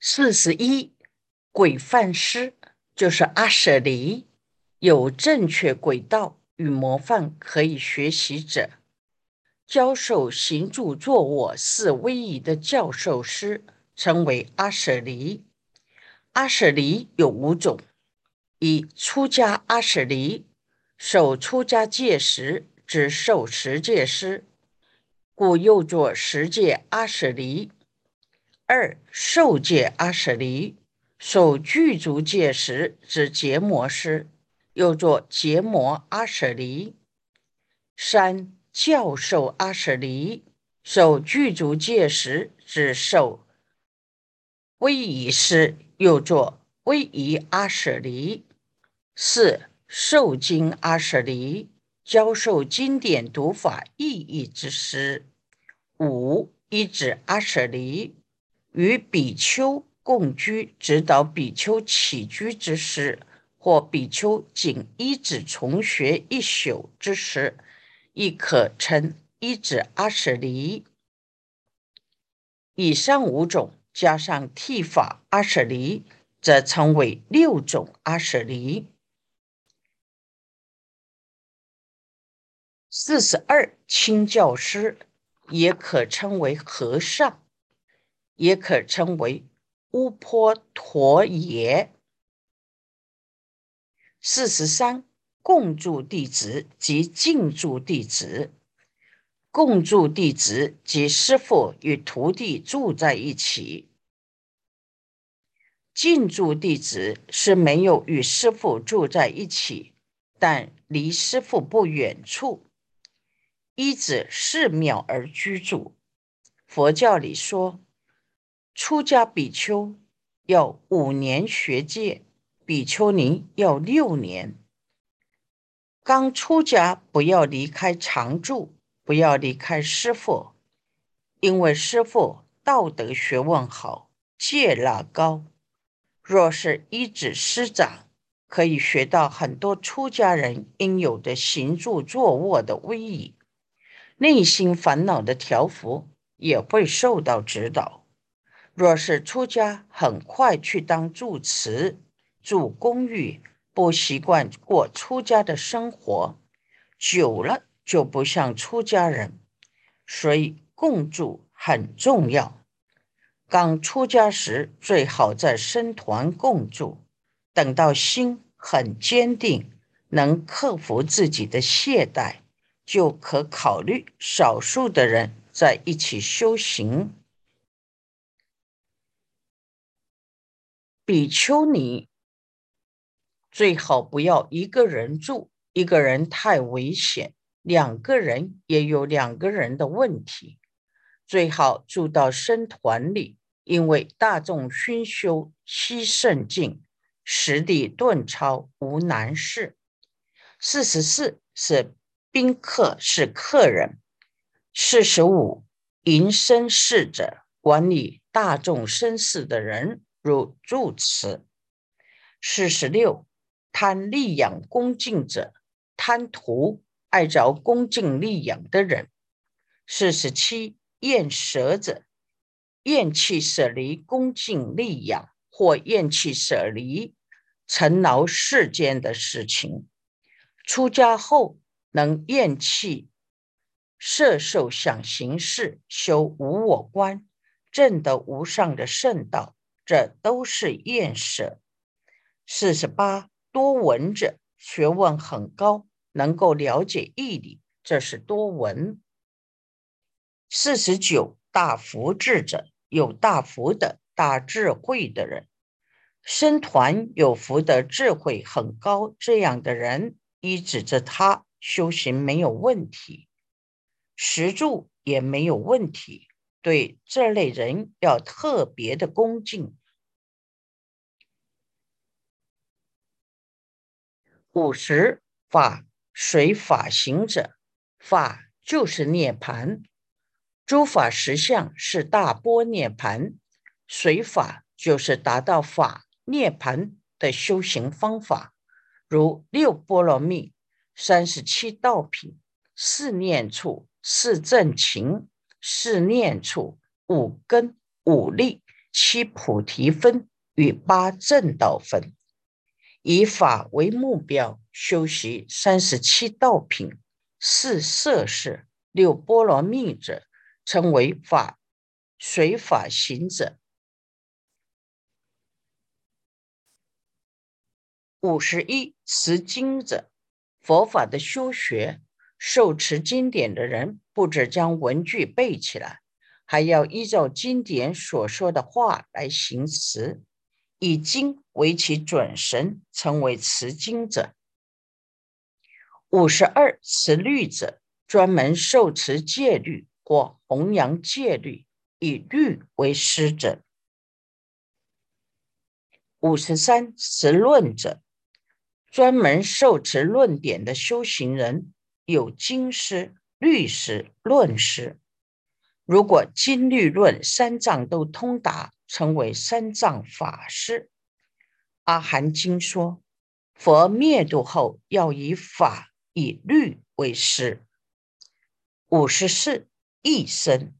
四十一，轨范师就是阿舍离，有正确轨道与模范可以学习者，教授行住坐卧四威仪的教授师，称为阿舍离。阿舍离有五种：一、出家阿舍离，受出家戒时之受持戒师，故又作十戒阿舍离。二受戒阿舍离，受具足戒时之结魔师，又作结魔阿舍离。三教授阿舍离，受具足戒时之受威仪师，又作威仪阿舍离。四受经阿舍离，教授经典读法意义之师。五一指阿舍离。与比丘共居，指导比丘起居之时，或比丘仅一指重学一宿之时，亦可称一指阿舍离。以上五种加上剃法阿舍离，则称为六种阿舍离。四十二清教师，也可称为和尚。也可称为乌坡陀耶。四十三，共住弟子及净住弟子。共住弟子及师父与徒弟住在一起。净住弟子是没有与师父住在一起，但离师父不远处，依止寺庙而居住。佛教里说。出家比丘要五年学戒，比丘尼要六年。刚出家不要离开常住，不要离开师父，因为师父道德学问好，戒律高。若是依止师长，可以学到很多出家人应有的行住坐卧的威仪，内心烦恼的调伏也会受到指导。若是出家，很快去当住持，住公寓，不习惯过出家的生活，久了就不像出家人。所以共住很重要。刚出家时，最好在僧团共住。等到心很坚定，能克服自己的懈怠，就可考虑少数的人在一起修行。比丘尼最好不要一个人住，一个人太危险；两个人也有两个人的问题。最好住到僧团里，因为大众熏修悉圣境，实地顿超无难事。四十四是宾客，是客人。四十五迎生侍者，管理大众生事的人。如住持，四十六贪利养恭敬者，贪图爱着恭敬利养的人。四十七厌舍者，厌弃舍离恭敬利养，或厌弃舍离尘劳世间的事情。出家后能厌弃色受想行识，修无我观，证得无上的圣道。这都是厌舍。四十八多闻者，学问很高，能够了解义理，这是多闻。四十九大福智者，有大福的大智慧的人，僧团有福的智慧很高，这样的人依指着他修行没有问题，食住也没有问题。对这类人要特别的恭敬。五十法随法行者，法就是涅盘，诸法实相是大波涅盘，随法就是达到法涅盘的修行方法，如六波罗蜜、三十七道品、四念处、四正勤、四念处、五根、五力、七菩提分与八正道分。以法为目标，修习三十七道品、四摄事、六波罗蜜者，称为法随法行者。五十一持经者，佛法的修学，受持经典的人，不止将文句背起来，还要依照经典所说的话来行持。以经为其准绳，称为持经者。五十二持律者，专门受持戒律或弘扬戒律，以律为师者。五十三持论者，专门受持论点的修行人，有经师、律师、论师。如果经律论三藏都通达。称为三藏法师。阿含经说，佛灭度后要以法以律为师。五十四一生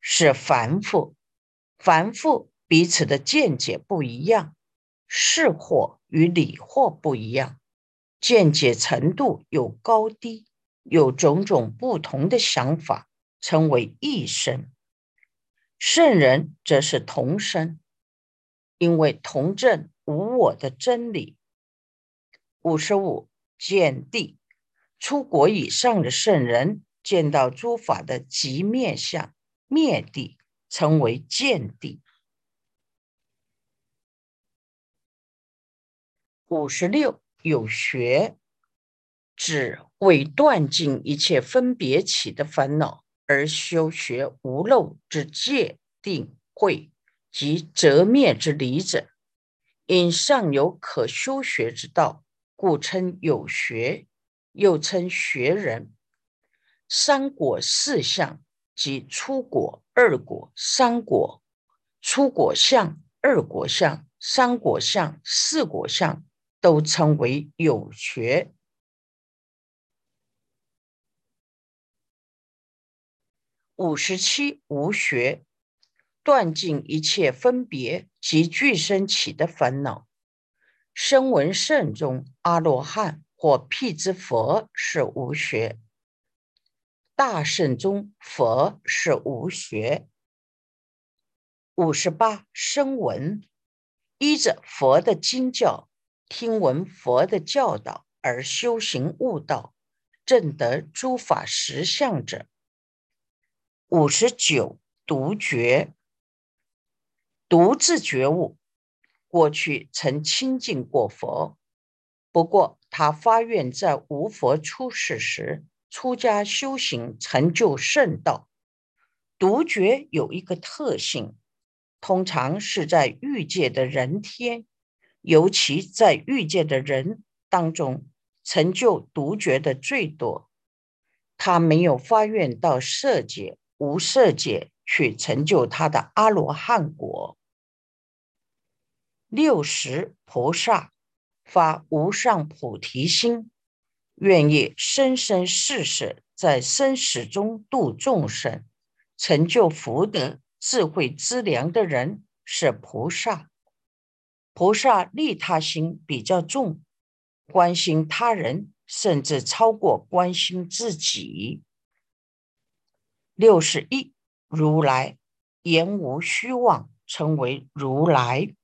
是凡夫，凡夫彼此的见解不一样，是惑与理惑不一样，见解程度有高低，有种种不同的想法，称为一生。圣人则是同生，因为同证无我的真理。五十五见地，出国以上的圣人见到诸法的极面相灭地，称为见地。五十六有学，指为断尽一切分别起的烦恼。而修学无漏之界定慧及则灭之理者，因尚有可修学之道，故称有学，又称学人。三果四相即出果、二果、三果；出果相、二果相、三果相、四果相，都称为有学。五十七无学，断尽一切分别及俱生起的烦恼。声闻圣中阿罗汉或辟支佛是无学，大圣中佛是无学。五十八声闻，依着佛的经教，听闻佛的教导而修行悟道，证得诸法实相者。五十九独觉，独自觉悟。过去曾亲近过佛，不过他发愿在无佛出世时出家修行，成就圣道。独觉有一个特性，通常是在欲界的人天，尤其在欲界的人当中，成就独觉的最多。他没有发愿到色界。无色界去成就他的阿罗汉果。六十菩萨发无上菩提心，愿意生生世世在生死中度众生，成就福德智慧资粮的人是菩萨。菩萨利他心比较重，关心他人甚至超过关心自己。六十一，如来言无虚妄，称为如来。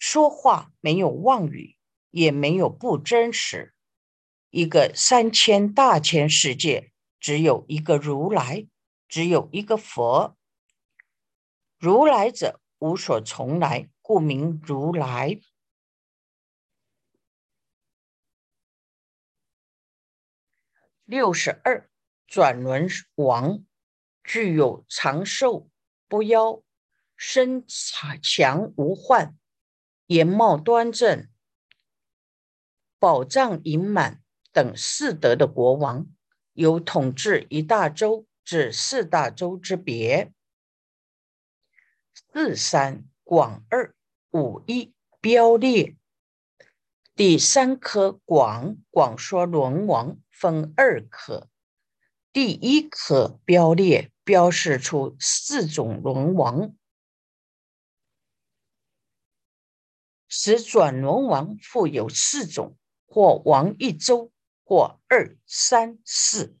说话没有妄语，也没有不真实。一个三千大千世界，只有一个如来，只有一个佛。如来者，无所从来，故名如来。六十二。转轮王具有长寿、不夭、身强无患、颜貌端正、宝藏盈满等四德的国王，有统治一大洲至四大洲之别。四三广二五一标列，第三颗广广说轮王分二颗。第一颗标列标示出四种轮王，使转轮王复有四种，或王一周，或二三四。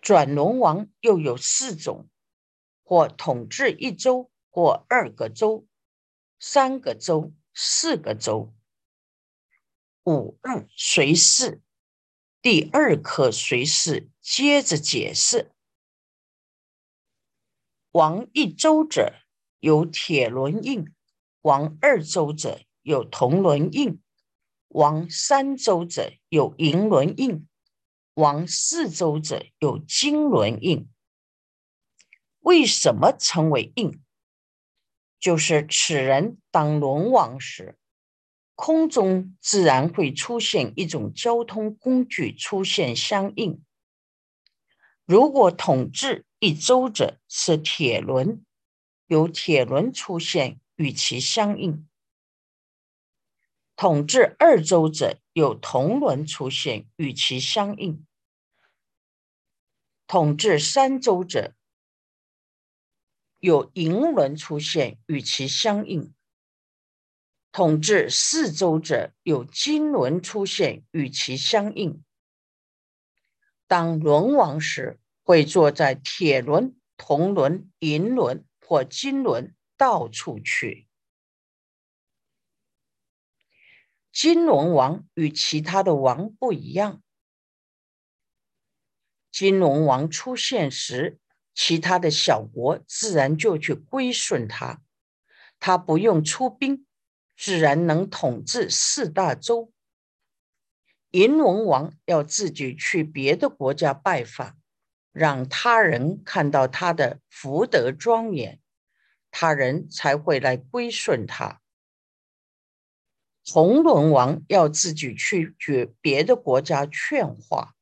转轮王又有四种，或统治一周，或二个周、三个周、四个周。五二随侍，第二课随是接着解释。王一周者有铁轮印。王二周者有铜轮印，王三周者有银轮印，王四周者有金轮印。为什么称为印？就是此人当轮王时，空中自然会出现一种交通工具出现相应。如果统治一周者是铁轮，有铁轮出现。与其相应，统治二周者有铜轮出现，与其相应；统治三周者有银轮出现，与其相应；统治四周者有金轮出现，与其相应。当轮王时，会坐在铁轮、铜轮、银轮或金轮。到处去。金龙王与其他的王不一样。金龙王出现时，其他的小国自然就去归顺他，他不用出兵，自然能统治四大洲。银龙王要自己去别的国家拜访，让他人看到他的福德庄严。他人才会来归顺他。红轮王要自己去决别的国家劝化，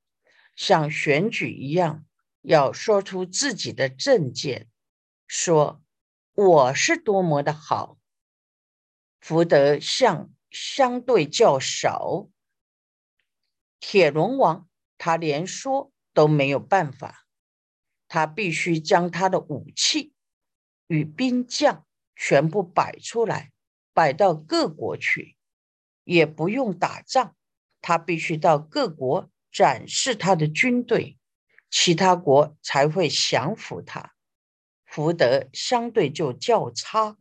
像选举一样，要说出自己的政见，说我是多么的好。福德相相对较少。铁轮王他连说都没有办法，他必须将他的武器。与兵将全部摆出来，摆到各国去，也不用打仗，他必须到各国展示他的军队，其他国才会降服他。福德相对就较差。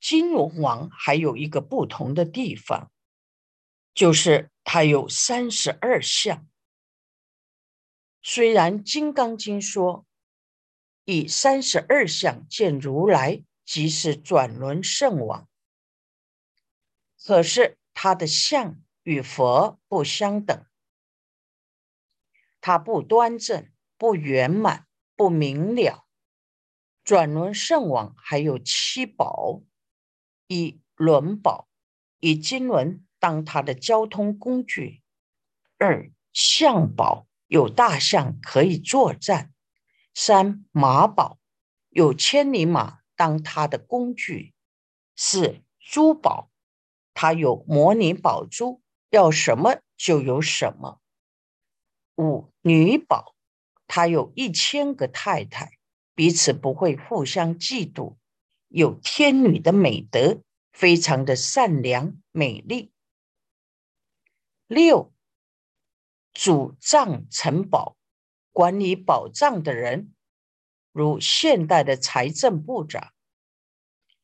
金龙王还有一个不同的地方，就是他有三十二相。虽然《金刚经》说。以三十二相见如来，即是转轮圣王。可是他的相与佛不相等，他不端正、不圆满、不明了。转轮圣王还有七宝：一轮宝，以金轮当他的交通工具；二象宝，有大象可以作战。三马宝有千里马当他的工具。四珠宝，他有模拟宝珠，要什么就有什么。五女宝，他有一千个太太，彼此不会互相嫉妒，有天女的美德，非常的善良美丽。六主藏城堡。管理宝藏的人，如现代的财政部长。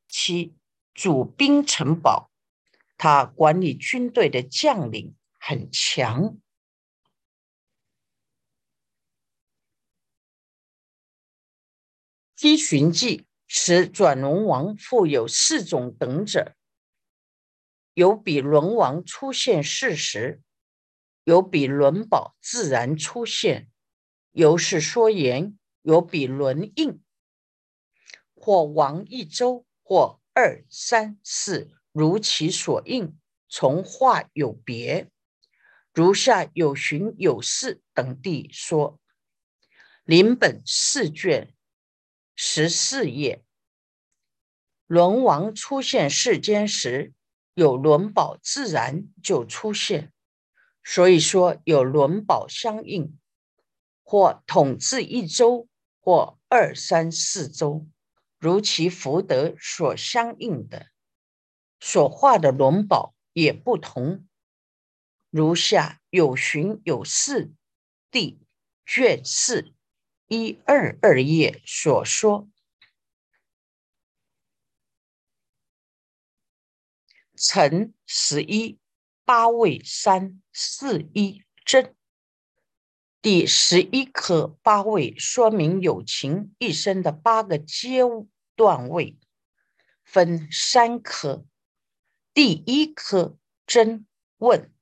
七主兵城堡，他管理军队的将领很强。积寻记使转轮王复有四种等者，有比轮王出现事实，有比轮宝自然出现。由是说言，有比轮印，或王一周，或二三四，如其所应，从化有别。如下有寻有事等地说，临本四卷十四页，轮王出现世间时，有轮宝自然就出现，所以说有轮宝相应。或统治一周，或二三四周，如其福德所相应的，所化的轮宝也不同。如下有寻有四地卷四一二二页所说。乘十一八位三四一真，第十一颗八位说明有情一生的八个阶段位，分三颗。第一颗真问：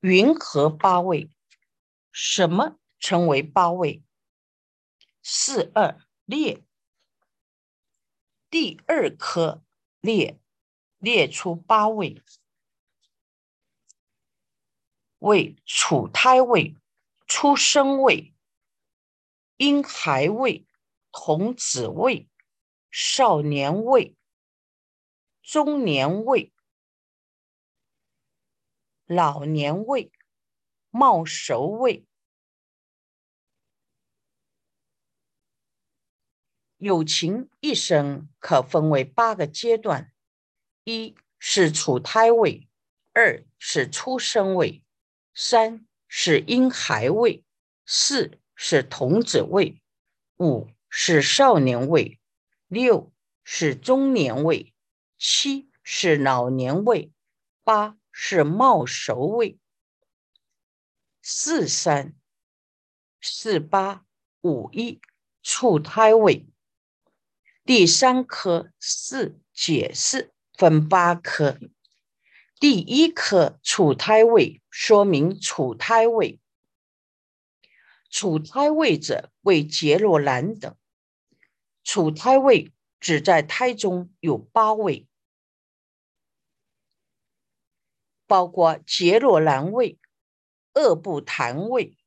云何八位？什么称为八位？四二列。第二颗列列出八位，为处胎位、出生位、婴孩位、童子位、少年位、中年位、老年位、冒熟位。友情一生可分为八个阶段：一是处胎位，二是出生位，三是婴孩位，四是童子位，五是少年位，六是中年位，七是老年位，八是冒熟位。四三四八五一处胎位。第三颗四解释分八颗，第一颗处胎位说明处胎位，处胎位者为杰罗兰等，处胎位只在胎中有八位，包括杰罗兰位、恶不谈位、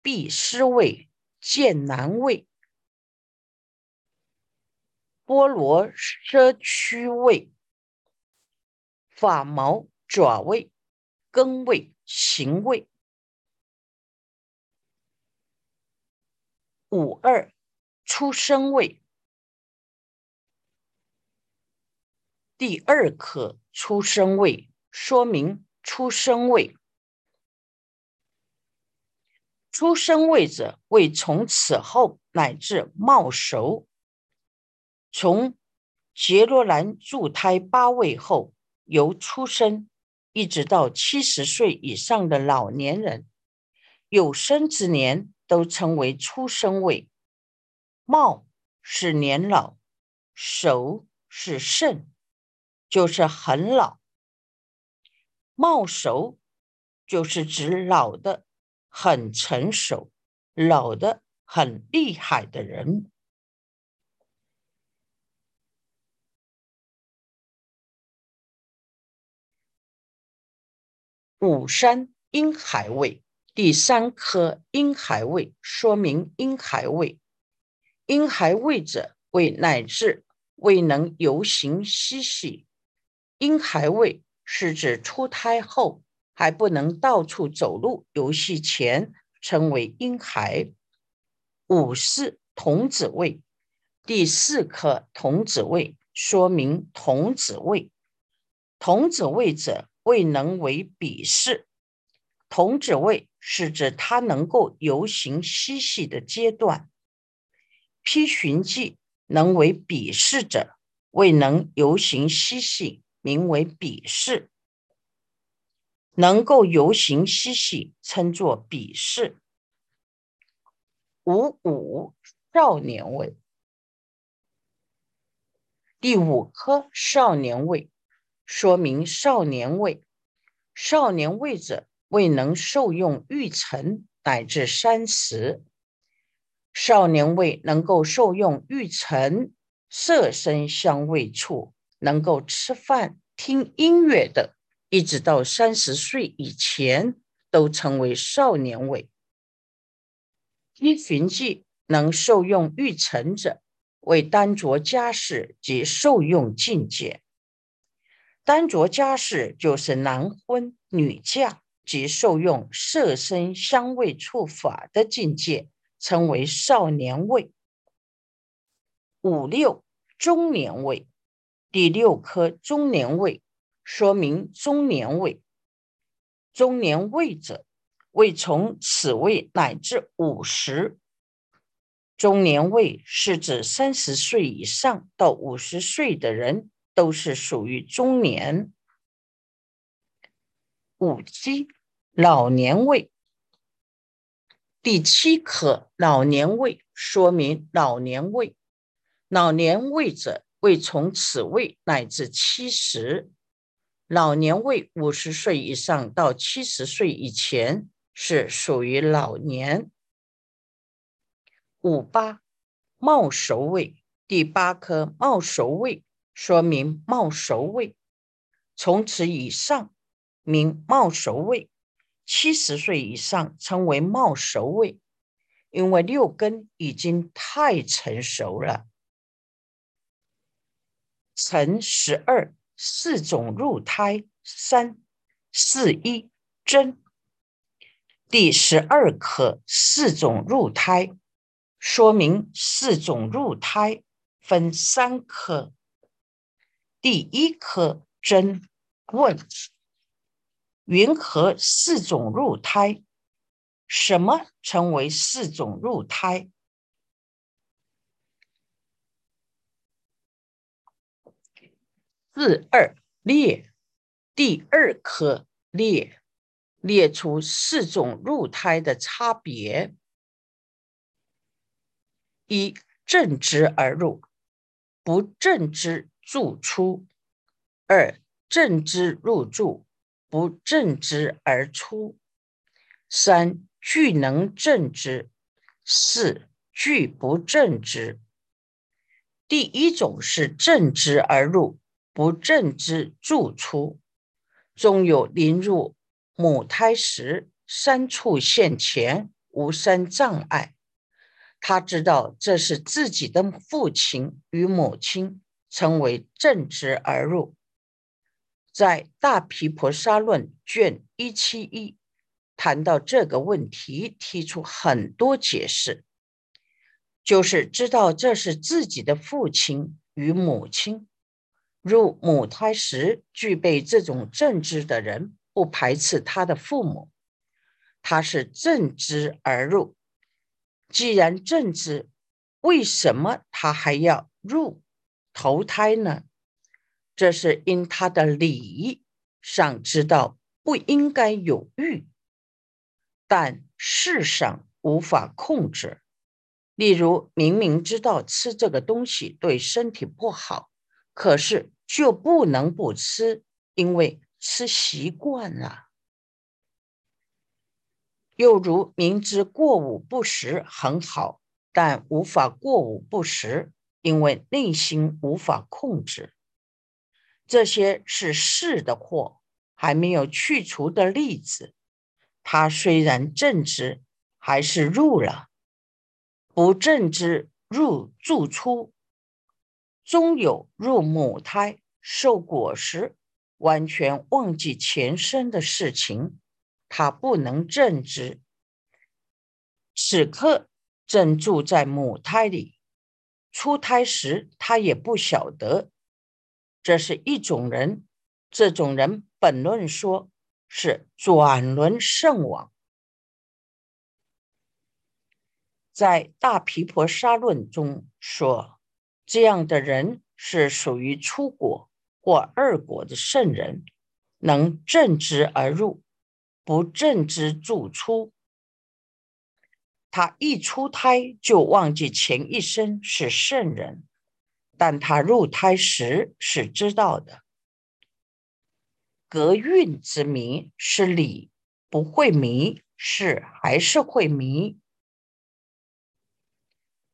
毕师位、剑南位。波罗奢区位、法毛爪位、根位、行位。五二出生位，第二颗出生位说明出生位。出生位者为从此后乃至冒熟。从杰罗兰助胎八位后，由出生一直到七十岁以上的老年人，有生之年都称为出生位。茂是年老，熟是盛，就是很老。茂熟就是指老的很成熟，老的很厉害的人。五山阴海位，第三颗阴海位说明阴海位。阴海位者为乃至未能游行嬉戏。阴海位是指出胎后还不能到处走路游戏前，称为阴海。五是童子位，第四颗童子位说明童子位。童子位者。未能为比试，童子位是指他能够游行嬉戏的阶段。批寻记能为比试者，未能游行嬉戏，名为比试。能够游行嬉戏，称作比试。五五少年位，第五颗少年位。说明少年位，少年位者未能受用欲成乃至三十。少年位能够受用欲成色身香味触，能够吃饭听音乐的，一直到三十岁以前，都称为少年位。依循迹能受用欲成者，为单着家事及受用境界。单着家事就是男婚女嫁及受用色身香味触法的境界，称为少年位。五六中年位，第六颗中年位，说明中年位。中年位者，为从此位乃至五十。中年位是指三十岁以上到五十岁的人，都是属于中年。五七老年位，第七颗老年位，说明老年位。老年位者，位从此位乃至七十。老年位五十岁以上到七十岁以前是属于老年。五八茂熟位，第八颗茂熟位，说明冒熟位，从此以上。名冒熟位，七十岁以上称为冒熟位，因为六根已经太成熟了。辰十二四种入胎三四一真，第十二颗四种入胎，说明四种入胎分三颗，第一颗真问。云何四种入胎？什么称为四种入胎？四二列，第二颗列，列出四种入胎的差别：一正直而入，不正直住出；二正之入住。不正之而出，三具能正之，四具不正之。第一种是正之而入，不正之住出。终有临入母胎时，三处现前，无三障碍。他知道这是自己的父亲与母亲，称为正直而入。在《大毗婆沙论》卷一七一谈到这个问题，提出很多解释，就是知道这是自己的父亲与母亲。入母胎时具备这种正知的人，不排斥他的父母，他是正知而入。既然正知，为什么他还要入投胎呢？这是因他的理上知道不应该有欲，但事上无法控制。例如，明明知道吃这个东西对身体不好，可是就不能不吃，因为吃习惯了。又如明知过午不食很好，但无法过午不食，因为内心无法控制。这些是是的祸，还没有去除的例子。他虽然正知，还是入了；不正知入住出，终有入母胎受果实，完全忘记前生的事情。他不能正知，此刻正住在母胎里，出胎时他也不晓得。这是一种人，这种人本论说是转轮圣王，在《大毗婆沙论》中说，这样的人是属于出国或二国的圣人，能正之而入，不正之助出。他一出胎就忘记前一生是圣人。但他入胎时是知道的，隔运之迷是理，不会迷，是还是会迷。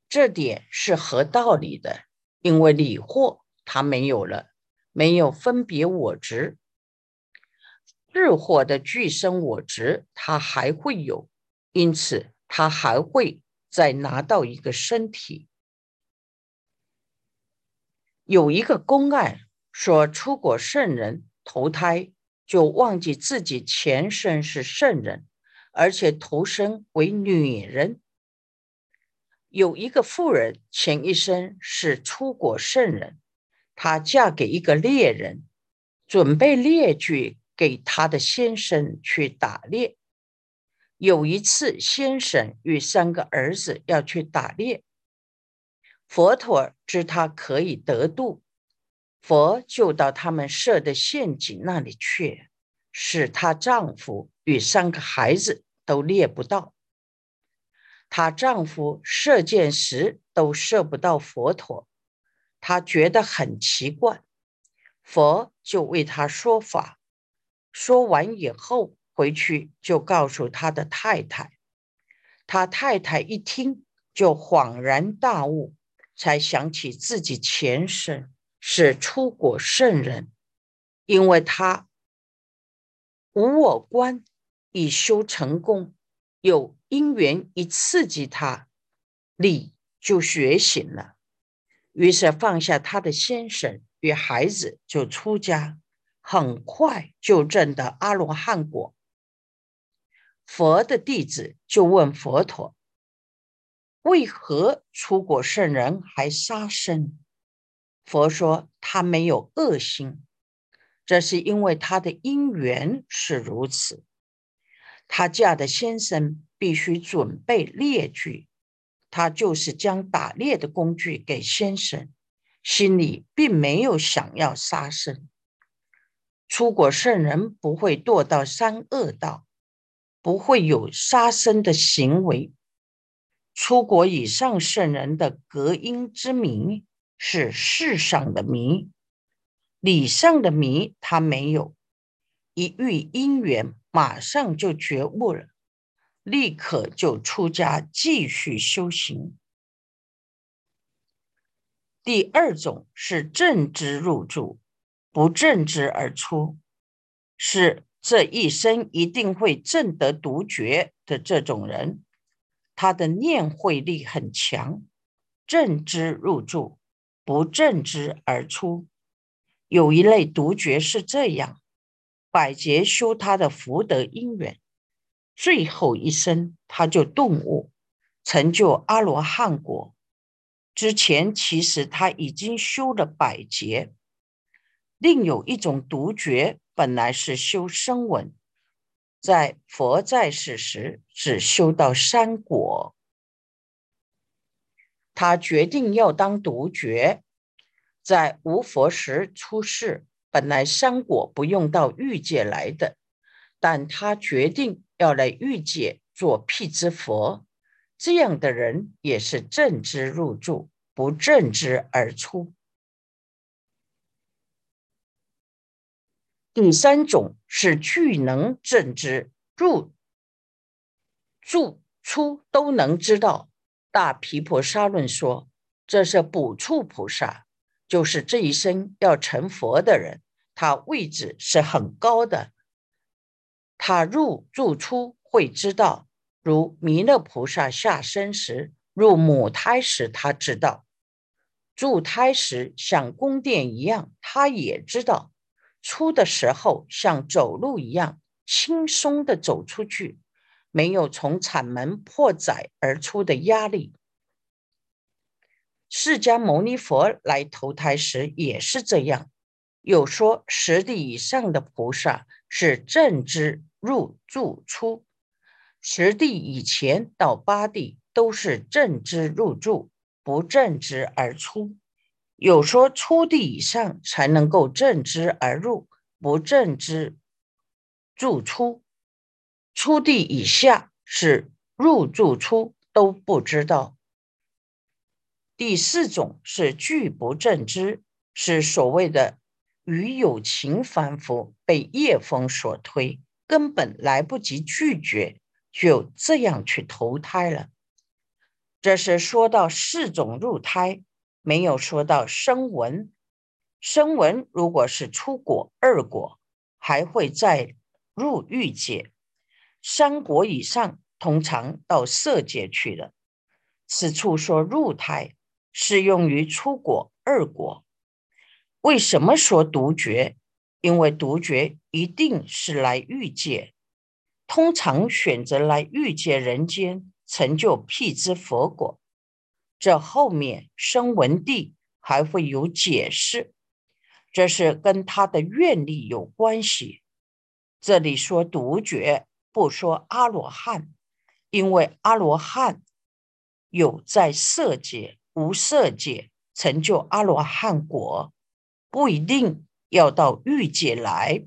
这点是合道理的，因为理惑他没有了，没有分别我执；日惑的具生我执，他还会有，因此他还会再拿到一个身体。有一个公案说，出国圣人投胎就忘记自己前身是圣人，而且投生为女人。有一个妇人前一生是出国圣人，她嫁给一个猎人，准备猎具给她的先生去打猎。有一次，先生与三个儿子要去打猎，佛陀知他可以得度，佛就到他们设的陷阱那里去，使她丈夫与三个孩子都猎不到。她丈夫射箭时都射不到佛陀，她觉得很奇怪。佛就为她说法，说完以后回去就告诉他的太太。他太太一听就恍然大悟，才想起自己前世是出国圣人，因为他无我观已修成功。有因缘一刺激他，力就觉醒了。于是放下他的先生与孩子，就出家，很快就证得阿罗汉果。佛的弟子就问佛陀：“为何出果圣人还杀生？”佛说：“他没有恶心，这是因为他的因缘是如此。”她嫁的先生必须准备猎具，他就是将打猎的工具给先生，心里并没有想要杀生。出国圣人不会堕到三恶道，不会有杀生的行为。出国以上圣人的隔音之谜是世上的谜，理上的谜他没有。一遇因缘。马上就觉悟了，立刻就出家继续修行。第二种是正知入住，不正知而出，是这一生一定会正得独觉的这种人，他的念慧力很强。正知入住，不正知而出。有一类独觉是这样。百劫修他的福德因缘，最后一生他就顿悟，成就阿罗汉果。之前其实他已经修了百劫。另有一种独觉，本来是修声闻，在佛在世时只修到三果，他决定要当独觉，在无佛时出世。本来三果不用到欲界来的，但他决定要来欲界做辟支佛。这样的人也是正知入住，不正知而出。第三种是具能正知入住出都能知道。大毗婆沙论说，这是补处菩萨。就是这一生要成佛的人，他位置是很高的。他入住出会知道，如弥勒菩萨下生时入母胎时，他知道；住胎时像宫殿一样，他也知道；出的时候像走路一样轻松的走出去，没有从产门破窄而出的压力。释迦牟尼佛来投胎时也是这样。有说十地以上的菩萨是正知入住出，十地以前到八地都是正知入住，不正知而出。有说初地以上才能够正知而入，不正知住出。初地以下是入住出都不知道。第四种是拒不正知，是所谓的与有情凡夫被业风所推，根本来不及拒绝，就这样去投胎了。这是说到四种入胎，没有说到声闻。声闻如果是出果二果，还会再入欲界；三果以上，通常到色界去了。此处说入胎。适用于出果二果。为什么说独觉？因为独觉一定是来欲界，通常选择来欲界人间成就辟支佛果。这后面声闻地还会有解释，这是跟他的愿力有关系。这里说独觉，不说阿罗汉，因为阿罗汉有在色界、无色界成就阿罗汉果，不一定要到欲界来。